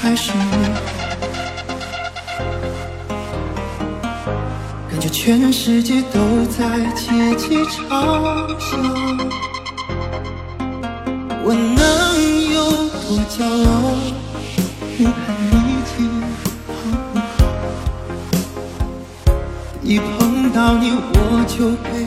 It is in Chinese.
还是你？感觉全世界都在窃窃嘲笑，我能有多骄傲？你看你今好好？一碰到你我就。被。